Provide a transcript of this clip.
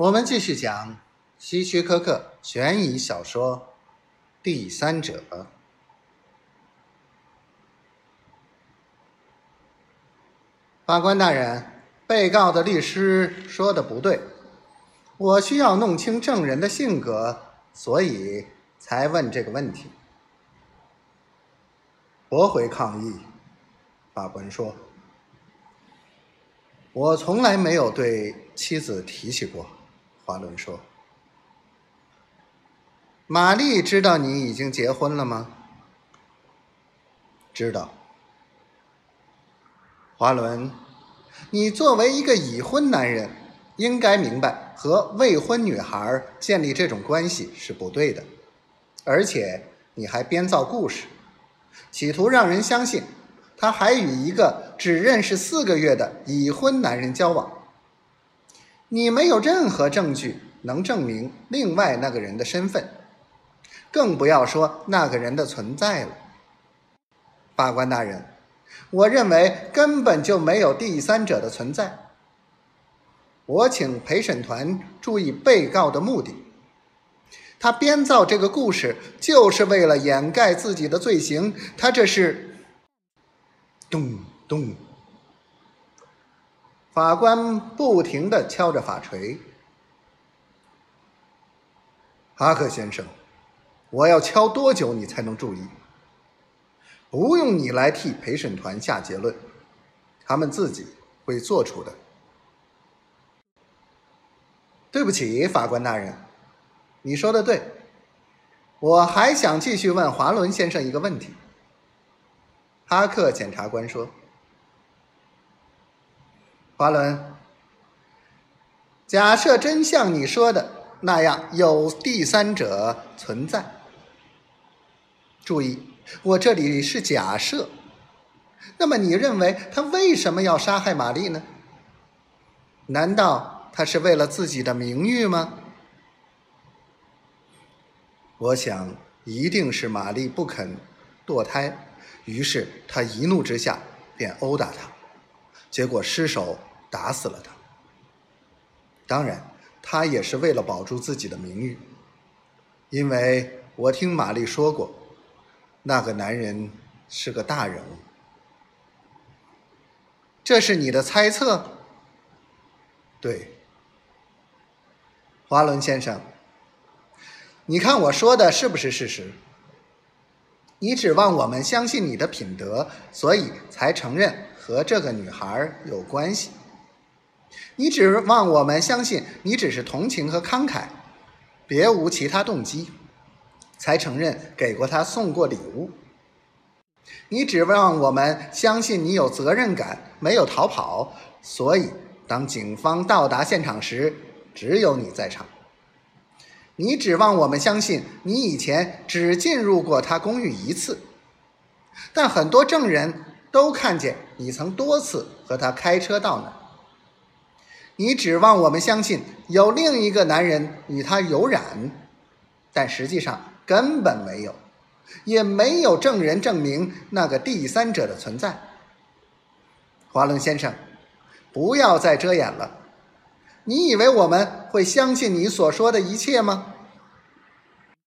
我们继续讲希区柯克悬疑小说《第三者》。法官大人，被告的律师说的不对，我需要弄清证人的性格，所以才问这个问题。驳回抗议，法官说：“我从来没有对妻子提起过。”华伦说：“玛丽知道你已经结婚了吗？”“知道。”华伦，你作为一个已婚男人，应该明白和未婚女孩建立这种关系是不对的，而且你还编造故事，企图让人相信他还与一个只认识四个月的已婚男人交往。你没有任何证据能证明另外那个人的身份，更不要说那个人的存在了。法官大人，我认为根本就没有第三者的存在。我请陪审团注意被告的目的，他编造这个故事就是为了掩盖自己的罪行。他这是咚咚。法官不停的敲着法锤。哈克先生，我要敲多久你才能注意？不用你来替陪审团下结论，他们自己会做出的。对不起，法官大人，你说的对。我还想继续问华伦先生一个问题。哈克检察官说。华伦，假设真像你说的那样有第三者存在，注意，我这里是假设。那么你认为他为什么要杀害玛丽呢？难道他是为了自己的名誉吗？我想一定是玛丽不肯堕胎，于是他一怒之下便殴打她，结果失手。打死了他。当然，他也是为了保住自己的名誉，因为我听玛丽说过，那个男人是个大人物。这是你的猜测？对，华伦先生，你看我说的是不是事实？你指望我们相信你的品德，所以才承认和这个女孩有关系。你指望我们相信你只是同情和慷慨，别无其他动机，才承认给过他送过礼物。你指望我们相信你有责任感，没有逃跑，所以当警方到达现场时，只有你在场。你指望我们相信你以前只进入过他公寓一次，但很多证人都看见你曾多次和他开车到那。你指望我们相信有另一个男人与他有染，但实际上根本没有，也没有证人证明那个第三者的存在。华伦先生，不要再遮掩了。你以为我们会相信你所说的一切吗？